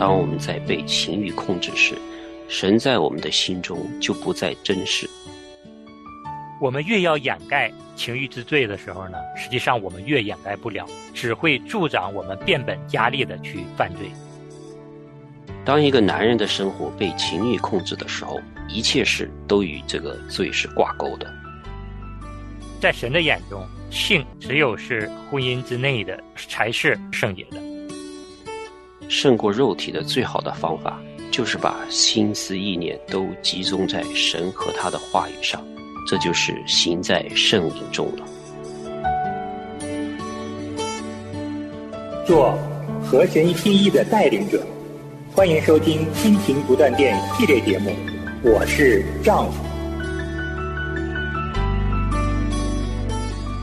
当我们在被情欲控制时，神在我们的心中就不再真实。我们越要掩盖情欲之罪的时候呢，实际上我们越掩盖不了，只会助长我们变本加厉的去犯罪。当一个男人的生活被情欲控制的时候，一切事都与这个罪是挂钩的。在神的眼中，性只有是婚姻之内的才是圣洁的。胜过肉体的最好的方法，就是把心思意念都集中在神和他的话语上。这就是行在圣灵中了。做和神心意的带领者，欢迎收听《亲情不断电》系列节目。我是丈夫。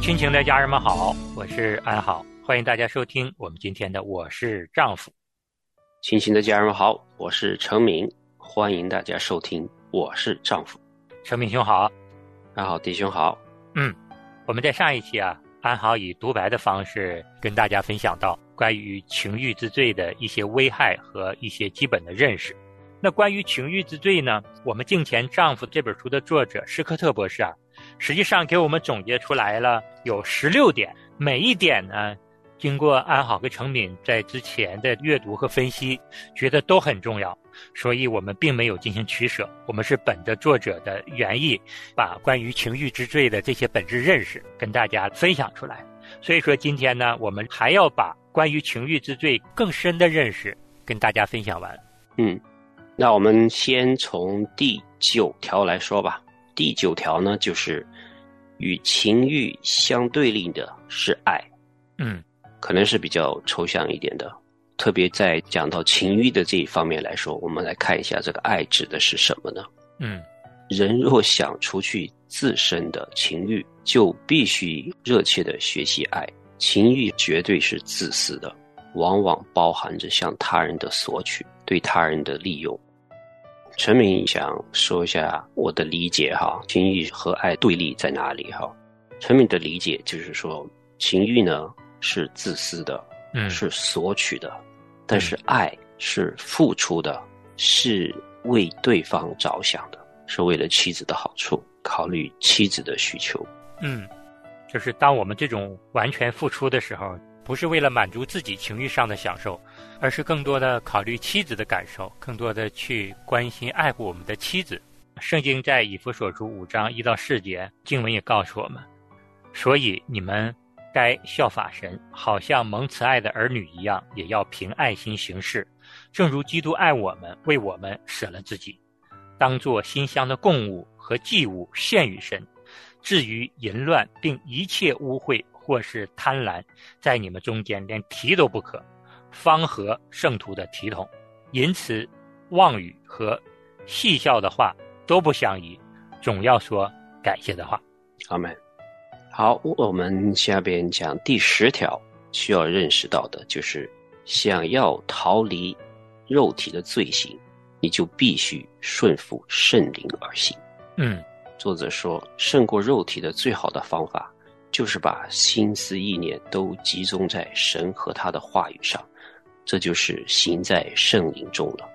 亲情的家人们好，我是安好，欢迎大家收听我们今天的《我是丈夫》。亲情的家人们好，我是程敏，欢迎大家收听《我是丈夫》。程敏兄好。安好，弟兄好。嗯，我们在上一期啊，安好以独白的方式跟大家分享到关于情欲之罪的一些危害和一些基本的认识。那关于情欲之罪呢，我们《镜前丈夫》这本书的作者施科特博士啊，实际上给我们总结出来了有十六点，每一点呢。经过安好和成敏在之前的阅读和分析，觉得都很重要，所以我们并没有进行取舍。我们是本着作者的原意，把关于情欲之罪的这些本质认识跟大家分享出来。所以说，今天呢，我们还要把关于情欲之罪更深的认识跟大家分享完。嗯，那我们先从第九条来说吧。第九条呢，就是与情欲相对立的是爱。嗯。可能是比较抽象一点的，特别在讲到情欲的这一方面来说，我们来看一下这个爱指的是什么呢？嗯，人若想除去自身的情欲，就必须热切的学习爱。情欲绝对是自私的，往往包含着向他人的索取，对他人的利用。陈明想说一下我的理解哈，情欲和爱对立在哪里哈？陈明的理解就是说，情欲呢。是自私的，嗯，是索取的，但是爱是付出的，是为对方着想的，是为了妻子的好处，考虑妻子的需求。嗯，就是当我们这种完全付出的时候，不是为了满足自己情欲上的享受，而是更多的考虑妻子的感受，更多的去关心爱护我们的妻子。圣经在以弗所书五章一到四节经文也告诉我们，所以你们。该效法神，好像蒙慈爱的儿女一样，也要凭爱心行事，正如基督爱我们，为我们舍了自己，当作馨香的供物和祭物献与神。至于淫乱并一切污秽或是贪婪，在你们中间连提都不可，方合圣徒的体统。淫词、妄语和戏笑的话都不相宜，总要说感谢的话。阿门。好，我们下边讲第十条，需要认识到的就是，想要逃离肉体的罪行，你就必须顺服圣灵而行。嗯，作者说，胜过肉体的最好的方法，就是把心思意念都集中在神和他的话语上，这就是行在圣灵中了。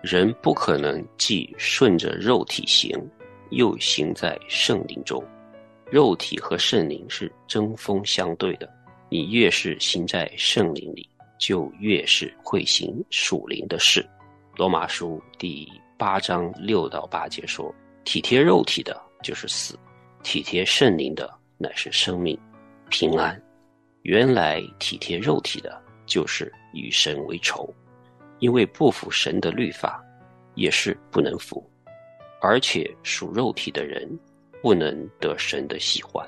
人不可能既顺着肉体行，又行在圣灵中。肉体和圣灵是针锋相对的，你越是行在圣灵里，就越是会行属灵的事。罗马书第八章六到八节说：“体贴肉体的，就是死；体贴圣灵的，乃是生命、平安。”原来体贴肉体的，就是与神为仇，因为不服神的律法，也是不能服，而且属肉体的人。不能得神的喜欢，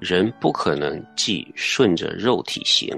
人不可能既顺着肉体行，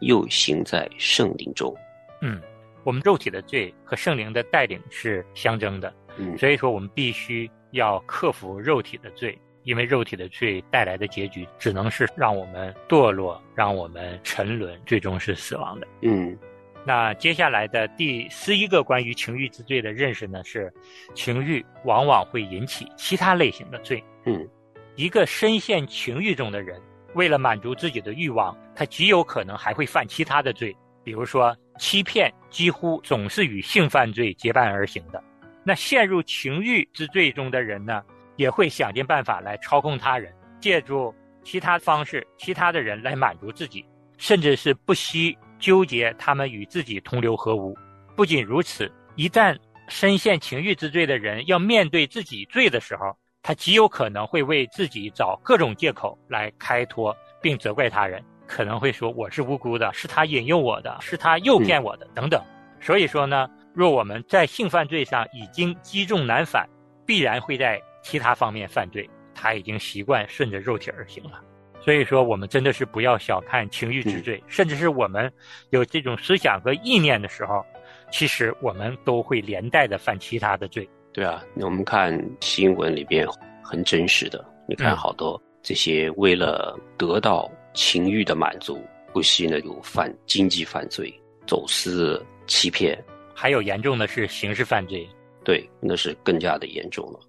又行在圣灵中。嗯，我们肉体的罪和圣灵的带领是相争的，嗯，所以说我们必须要克服肉体的罪，因为肉体的罪带来的结局只能是让我们堕落，让我们沉沦，最终是死亡的。嗯。那接下来的第十一个关于情欲之罪的认识呢？是情欲往往会引起其他类型的罪。嗯，一个深陷情欲中的人，为了满足自己的欲望，他极有可能还会犯其他的罪，比如说欺骗几乎总是与性犯罪结伴而行的。那陷入情欲之罪中的人呢，也会想尽办法来操控他人，借助其他方式、其他的人来满足自己，甚至是不惜纠结他们与自己同流合污。不仅如此，一旦深陷情欲之罪的人要面对自己罪的时候，他极有可能会为自己找各种借口来开脱，并责怪他人。可能会说我是无辜的，是他引诱我的，是他诱骗我的等等。所以说呢，若我们在性犯罪上已经积重难返，必然会在其他方面犯罪。他已经习惯顺着肉体而行了。所以说，我们真的是不要小看情欲之罪，甚至是我们有这种思想和意念的时候，其实我们都会连带的犯其他的罪。对啊，那我们看新闻里边很真实的，你看好多这些为了得到。情欲的满足，不惜呢有犯经济犯罪、走私、欺骗，还有严重的是刑事犯罪。对，那是更加的严重了。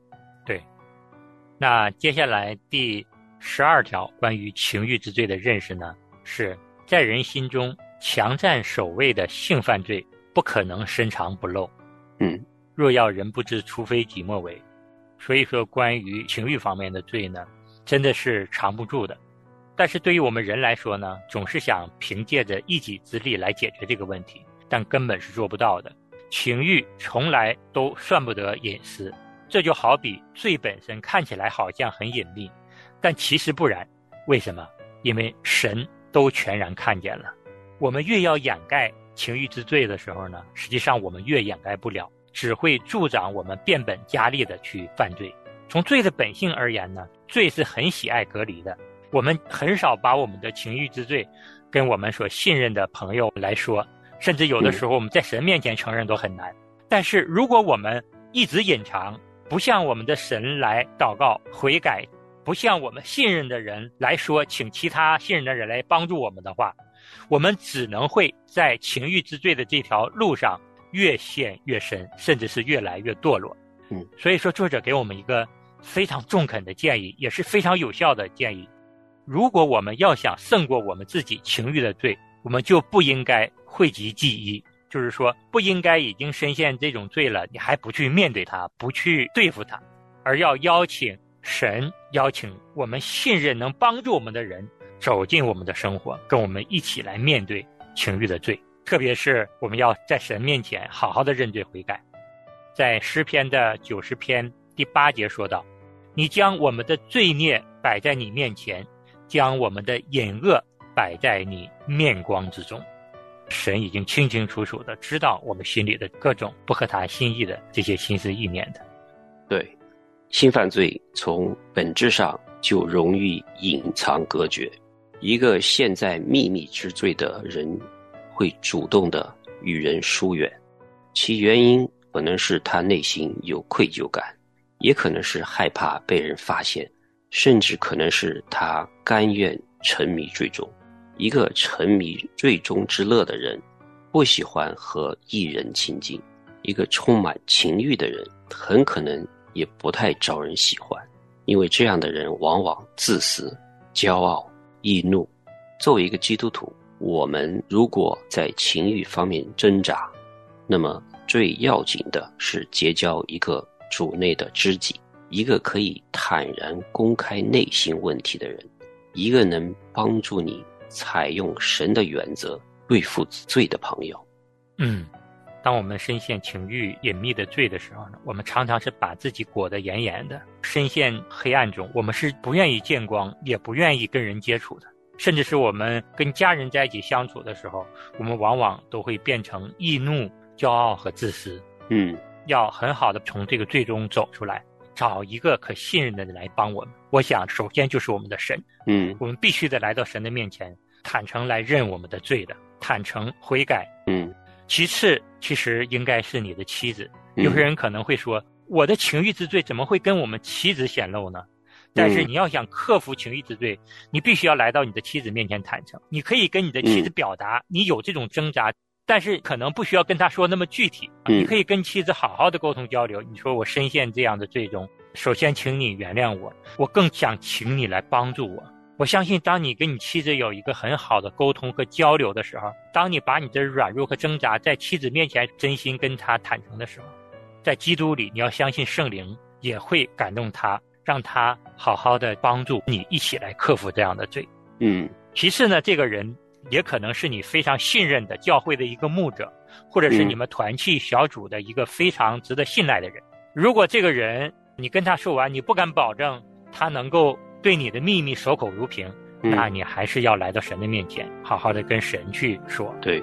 对，那接下来第十二条关于情欲之罪的认识呢，是在人心中强占首位的性犯罪不可能深藏不露。嗯，若要人不知，除非己莫为。所以说，关于情欲方面的罪呢，真的是藏不住的。但是对于我们人来说呢，总是想凭借着一己之力来解决这个问题，但根本是做不到的。情欲从来都算不得隐私，这就好比罪本身看起来好像很隐秘，但其实不然。为什么？因为神都全然看见了。我们越要掩盖情欲之罪的时候呢，实际上我们越掩盖不了，只会助长我们变本加厉的去犯罪。从罪的本性而言呢，罪是很喜爱隔离的。我们很少把我们的情欲之罪，跟我们所信任的朋友来说，甚至有的时候我们在神面前承认都很难。但是如果我们一直隐藏，不向我们的神来祷告悔改，不向我们信任的人来说，请其他信任的人来帮助我们的话，我们只能会在情欲之罪的这条路上越陷越深，甚至是越来越堕落。嗯，所以说作者给我们一个非常中肯的建议，也是非常有效的建议。如果我们要想胜过我们自己情欲的罪，我们就不应该讳疾忌医，就是说不应该已经深陷这种罪了，你还不去面对它，不去对付它，而要邀请神，邀请我们信任能帮助我们的人走进我们的生活，跟我们一起来面对情欲的罪。特别是我们要在神面前好好的认罪悔改。在诗篇的九十篇第八节说道：“你将我们的罪孽摆在你面前。”将我们的隐恶摆在你面光之中，神已经清清楚楚的知道我们心里的各种不合他心意的这些心思意念的。对，性犯罪从本质上就容易隐藏隔绝。一个陷在秘密之罪的人，会主动的与人疏远，其原因可能是他内心有愧疚感，也可能是害怕被人发现。甚至可能是他甘愿沉迷最终。一个沉迷最终之乐的人，不喜欢和艺人亲近。一个充满情欲的人，很可能也不太招人喜欢，因为这样的人往往自私、骄傲、易怒。作为一个基督徒，我们如果在情欲方面挣扎，那么最要紧的是结交一个主内的知己。一个可以坦然公开内心问题的人，一个能帮助你采用神的原则对付罪的朋友。嗯，当我们深陷情欲隐秘的罪的时候呢，我们常常是把自己裹得严严的，深陷黑暗中。我们是不愿意见光，也不愿意跟人接触的。甚至是我们跟家人在一起相处的时候，我们往往都会变成易怒、骄傲和自私。嗯，要很好的从这个罪中走出来。找一个可信任的人来帮我们。我想，首先就是我们的神。嗯，我们必须得来到神的面前，坦诚来认我们的罪的，坦诚悔改。嗯，其次，其实应该是你的妻子。有些人可能会说，我的情欲之罪怎么会跟我们妻子显露呢？但是你要想克服情欲之罪，你必须要来到你的妻子面前坦诚。你可以跟你的妻子表达你有这种挣扎。但是可能不需要跟他说那么具体，你可以跟妻子好好的沟通交流。你说我深陷这样的罪中，首先请你原谅我，我更想请你来帮助我。我相信，当你跟你妻子有一个很好的沟通和交流的时候，当你把你的软弱和挣扎在妻子面前真心跟她坦诚的时候，在基督里，你要相信圣灵也会感动他，让他好好的帮助你一起来克服这样的罪。嗯其次呢，这个人也可能是你非常信任的教会的一个牧者，或者是嗯你们团契小组的一个非常值得信赖的人。如果这个人你跟他说完，你不敢保证他能够对你的秘密守口如瓶，嗯，那你还是要来到神的面前，好好的跟神去说。对，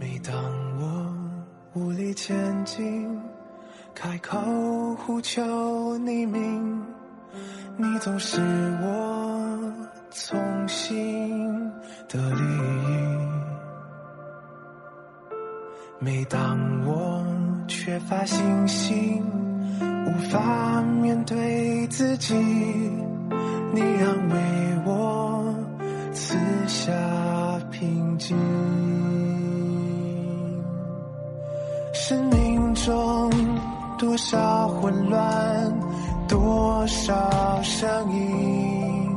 每当我无力前进，开口呼求你名，你总是我从心的利益。每当我缺乏信心，无法面对自己，你安慰我，赐下平静。生命中多少混乱，多少声音，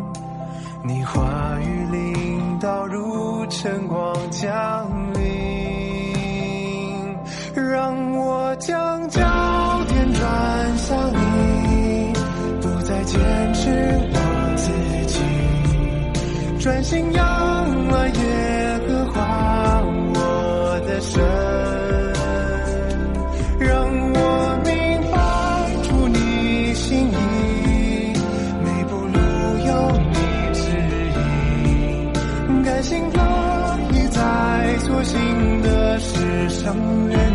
你话语领导如晨光降临，将焦点转向你，不再坚持我自己，专心仰望耶和华我的神。让我明白出你心意，每步路有你指引，甘心乐意在所行的事上认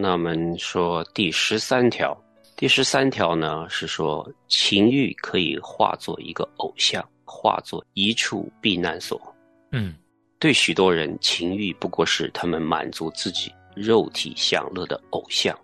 那我们说第十三条，第十三条呢是说情欲可以化作一个偶像，化作一处避难所。嗯对许多人，情欲不过是他们满足自己肉体享乐的偶像。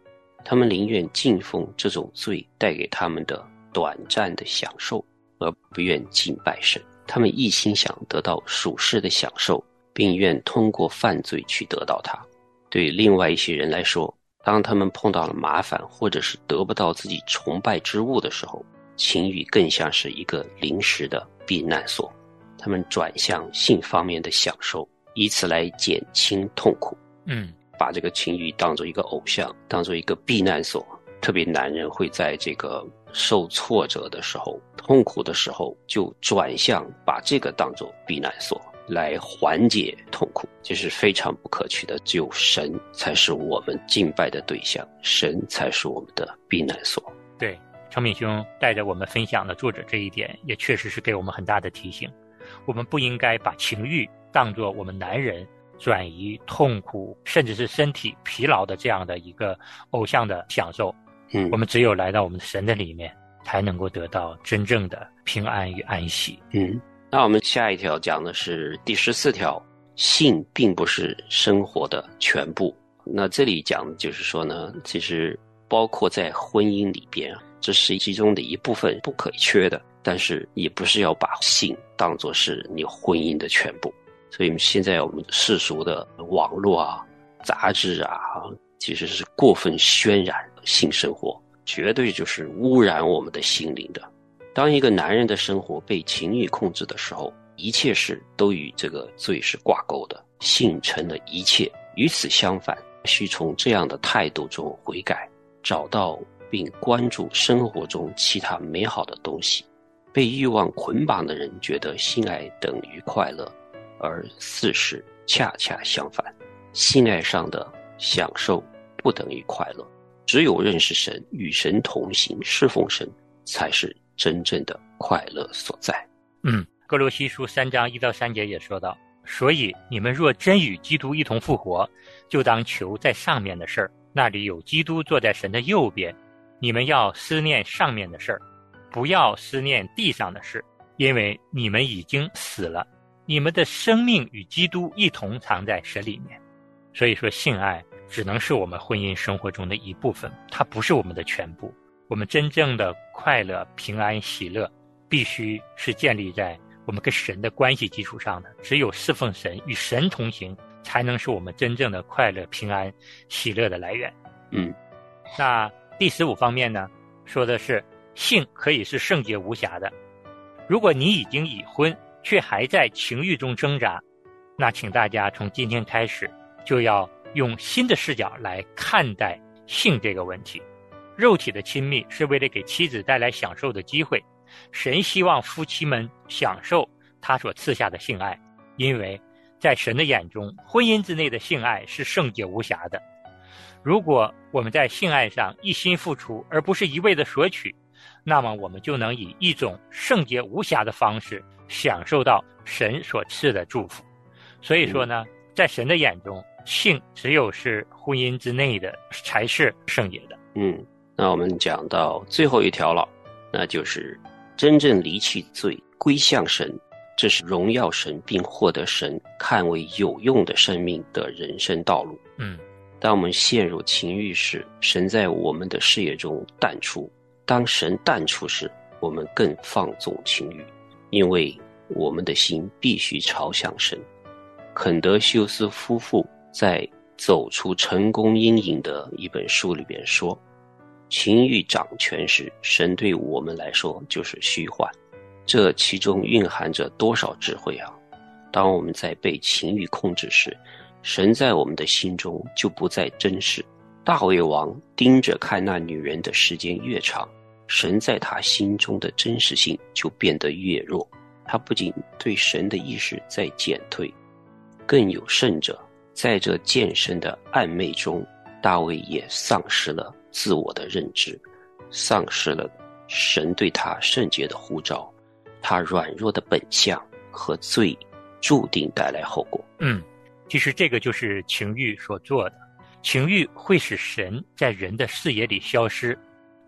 他们宁愿敬奉这种罪带给他们的短暂的享受，而不愿敬拜神。他们一心想得到属世的享受，并愿通过犯罪去得到它。对另外一些人来说，当他们碰到了麻烦，或者是得不到自己崇拜之物的时候，情欲更像是一个临时的避难所。他们转向性方面的享受，以此来减轻痛苦。嗯，把这个情欲当做一个偶像，当做一个避难所。特别男人会在这个受挫折的时候、痛苦的时候，就转向把这个当做避难所来缓解痛苦，这是非常不可取的。只有神才是我们敬拜的对象，神才是我们的避难所。对，程敏兄带着我们分享的作者这一点，也确实是给我们很大的提醒。我们不应该把情欲当做我们男人转移痛苦，甚至是身体疲劳的这样的一个偶像的享受。嗯我们只有来到我们神的里面，才能够得到真正的平安与安息。嗯，那我们下一条讲的是第十四条，性并不是生活的全部。那这里讲的就是说呢，其实包括在婚姻里边，这是其中的一部分不可缺的，但是也不是要把性当作是你婚姻的全部。所以现在我们世俗的网络啊、杂志啊，其实是过分渲染性生活，绝对就是污染我们的心灵的。当一个男人的生活被情欲控制的时候，一切事都与这个罪是挂钩的，性成了一切。与此相反，需从这样的态度中悔改，找到并关注生活中其他美好的东西。被欲望捆绑的人觉得性爱等于快乐，而事实恰恰相反，性爱上的享受不等于快乐。只有认识神，与神同行，侍奉神，才是真正的快乐所在。嗯，哥罗西书三章一到三节也说到，所以你们若真与基督一同复活，就当求在上面的事儿，那里有基督坐在神的右边。你们要思念上面的事儿，不要思念地上的事，因为你们已经死了，你们的生命与基督一同藏在神里面。所以说，性爱只能是我们婚姻生活中的一部分，它不是我们的全部。我们真正的快乐、平安、喜乐，必须是建立在我们跟神的关系基础上的。只有侍奉神、与神同行，才能是我们真正的快乐、平安、喜乐的来源。嗯，那第十五方面呢，说的是性可以是圣洁无瑕的。如果你已经已婚，却还在情欲中挣扎，那请大家从今天开始就要用新的视角来看待性这个问题。肉体的亲密是为了给妻子带来享受的机会，神希望夫妻们享受他所赐下的性爱，因为在神的眼中，婚姻之内的性爱是圣洁无瑕的。如果我们在性爱上一心付出，而不是一味的索取，那么我们就能以一种圣洁无瑕的方式享受到神所赐的祝福。所以说呢，在神的眼中，性只有是婚姻之内的才是圣洁的。嗯，那我们讲到最后一条了，那就是真正离弃罪，归向神，这是荣耀神并获得神看为有用的生命的人生道路。嗯，当我们陷入情欲时，神在我们的视野中淡出；当神淡出时，我们更放纵情欲，因为我们的心必须朝向神。肯德休斯夫妇在《走出成功阴影》的一本书里边说：“情欲掌权时，神对我们来说就是虚幻。这其中蕴含着多少智慧啊！当我们在被情欲控制时，神在我们的心中就不再真实。大卫王盯着看那女人的时间越长，神在他心中的真实性就变得越弱。他不仅对神的意识在减退，更有甚者，在这渐深的暧昧中，大卫也丧失了自我的认知，丧失了神对他圣洁的呼召，他软弱的本相和罪注定带来后果。嗯，其实这个就是情欲所做的。情欲会使神在人的视野里消失，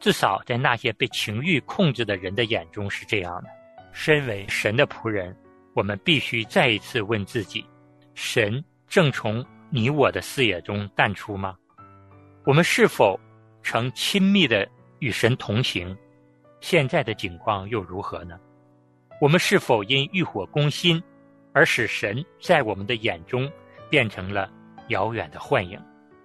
至少在那些被情欲控制的人的眼中是这样的。身为神的仆人，我们必须再一次问自己：神正从你我的视野中淡出吗？我们是否曾亲密的与神同行，现在的境况又如何呢？我们是否因欲火攻心，而使神在我们的眼中变成了遥远的幻影？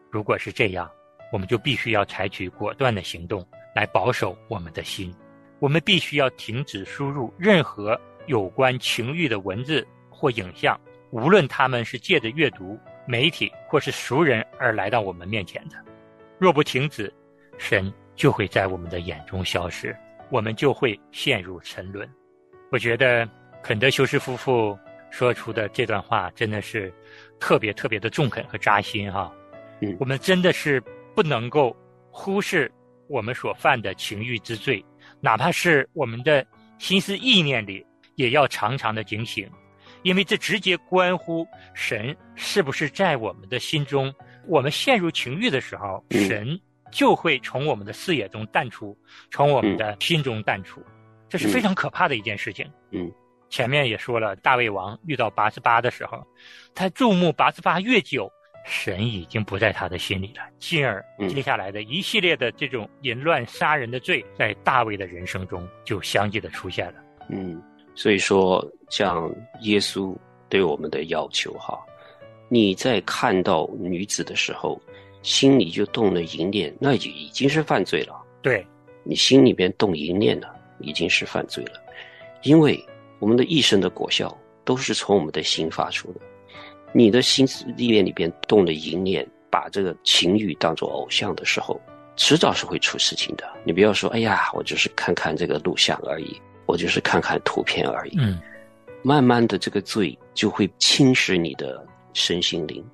如果是这样，我们就必须要采取果断的行动来保守我们的心。我们必须要停止输入任何有关情欲的文字或影像，无论他们是借着阅读、媒体或是熟人而来到我们面前的。若不停止，神就会在我们的眼中消失，我们就会陷入沉沦。我觉得肯德修斯夫妇说出的这段话真的是特别特别的中肯和扎心哈。嗯我们真的是不能够忽视我们所犯的情欲之罪，哪怕是我们的心思意念里，也要常常的警醒，因为这直接关乎神是不是在我们的心中。我们陷入情欲的时候，嗯神就会从我们的视野中淡出，从我们的心中淡出，这是非常可怕的一件事情。嗯，前面也说了，大卫王遇到八十八的时候，他注目八十八越久，神已经不在他的心里了，进而嗯。接下来的一系列的这种淫乱杀人的罪，在大卫的人生中就相继的出现了。嗯，所以说，像耶稣对我们的要求哈，你在看到女子的时候，心里就动了淫念，那就已经是犯罪了。对，你心里边动淫念了，已经是犯罪了，因为我们的一生的果效都是从我们的心发出的。你的心思意念里边动了淫念，把这个情欲当做偶像的时候，迟早是会出事情的。你不要说，哎呀，我就是看看这个录像而已，我就是看看图片而已。嗯，慢慢的，这个罪就会侵蚀你的身心灵。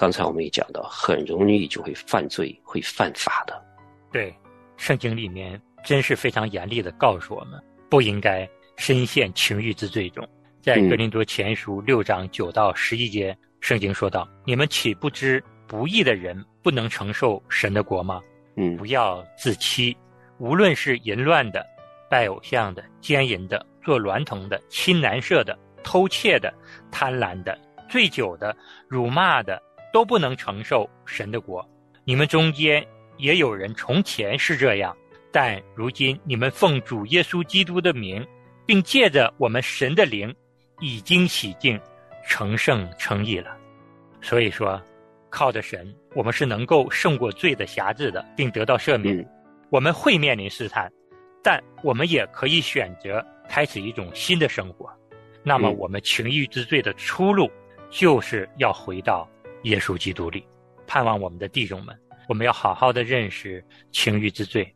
刚才我们也讲到，很容易就会犯罪，会犯法的。对，圣经里面真是非常严厉的告诉我们，不应该深陷情欲之罪中。在格林多前书六章九到十一节，圣经说道：“你们岂不知不义的人不能承受神的国吗？嗯不要自欺，无论是淫乱的、拜偶像的、奸淫的、做娈童的、亲男色的、偷窃的、贪婪的、醉酒的、辱骂的，都不能承受神的国。你们中间也有人从前是这样，但如今你们奉主耶稣基督的名，并借着我们神的灵，已经洗净，成圣成义了。所以说，靠着神，我们是能够胜过罪的辖制的，并得到赦免。嗯我们会面临试探，但我们也可以选择开始一种新的生活。那么，嗯我们情欲之罪的出路，就是要回到耶稣基督里。盼望我们的弟兄们，我们要好好的认识情欲之罪。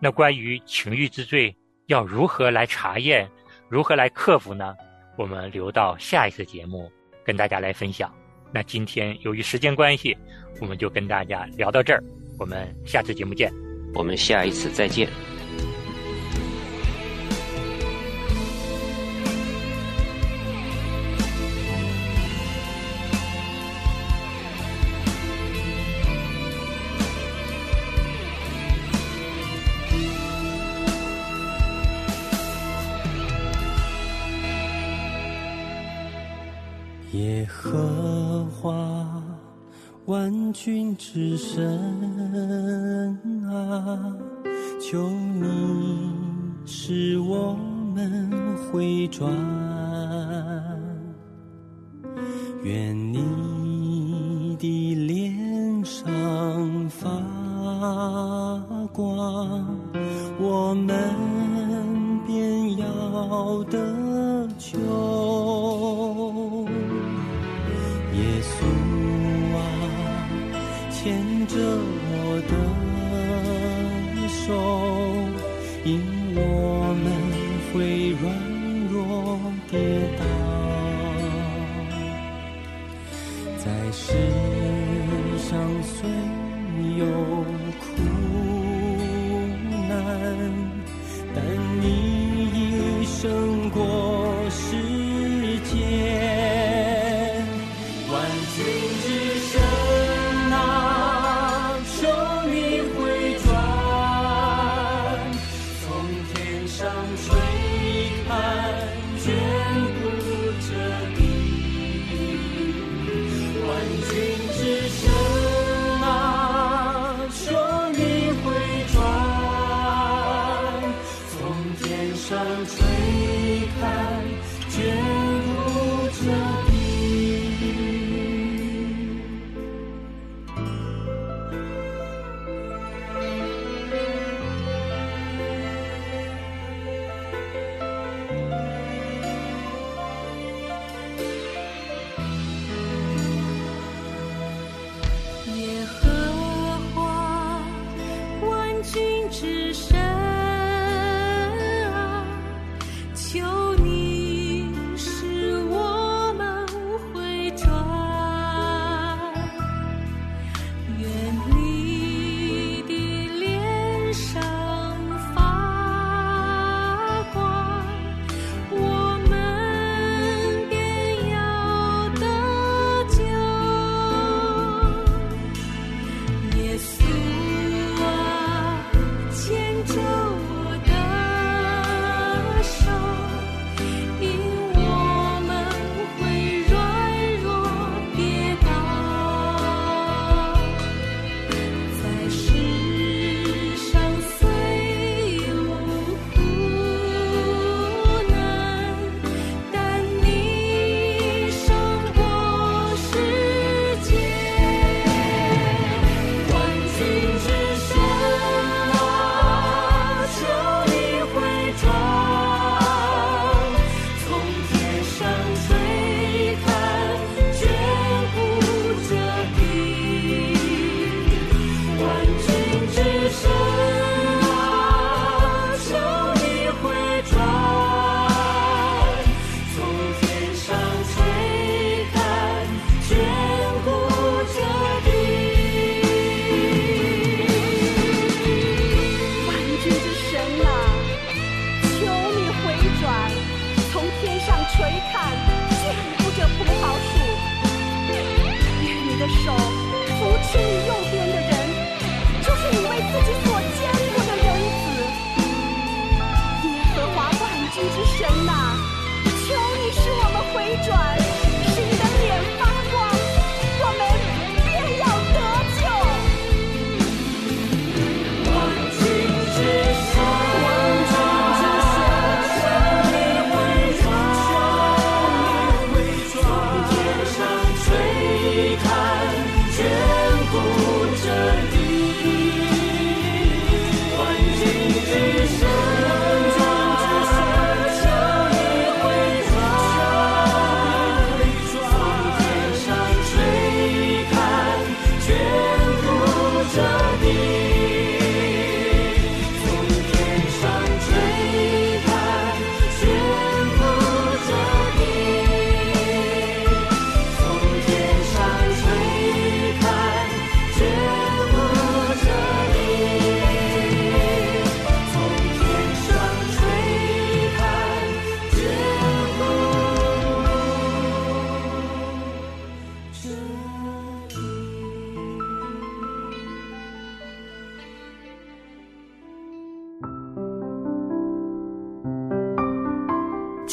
那关于情欲之罪，要如何来查验，如何来克服呢？我们留到下一次节目跟大家来分享。那今天由于时间关系，我们就跟大家聊到这儿，我们下次节目见。我们下一次再见。君之神啊，求你使我们回转，愿看，见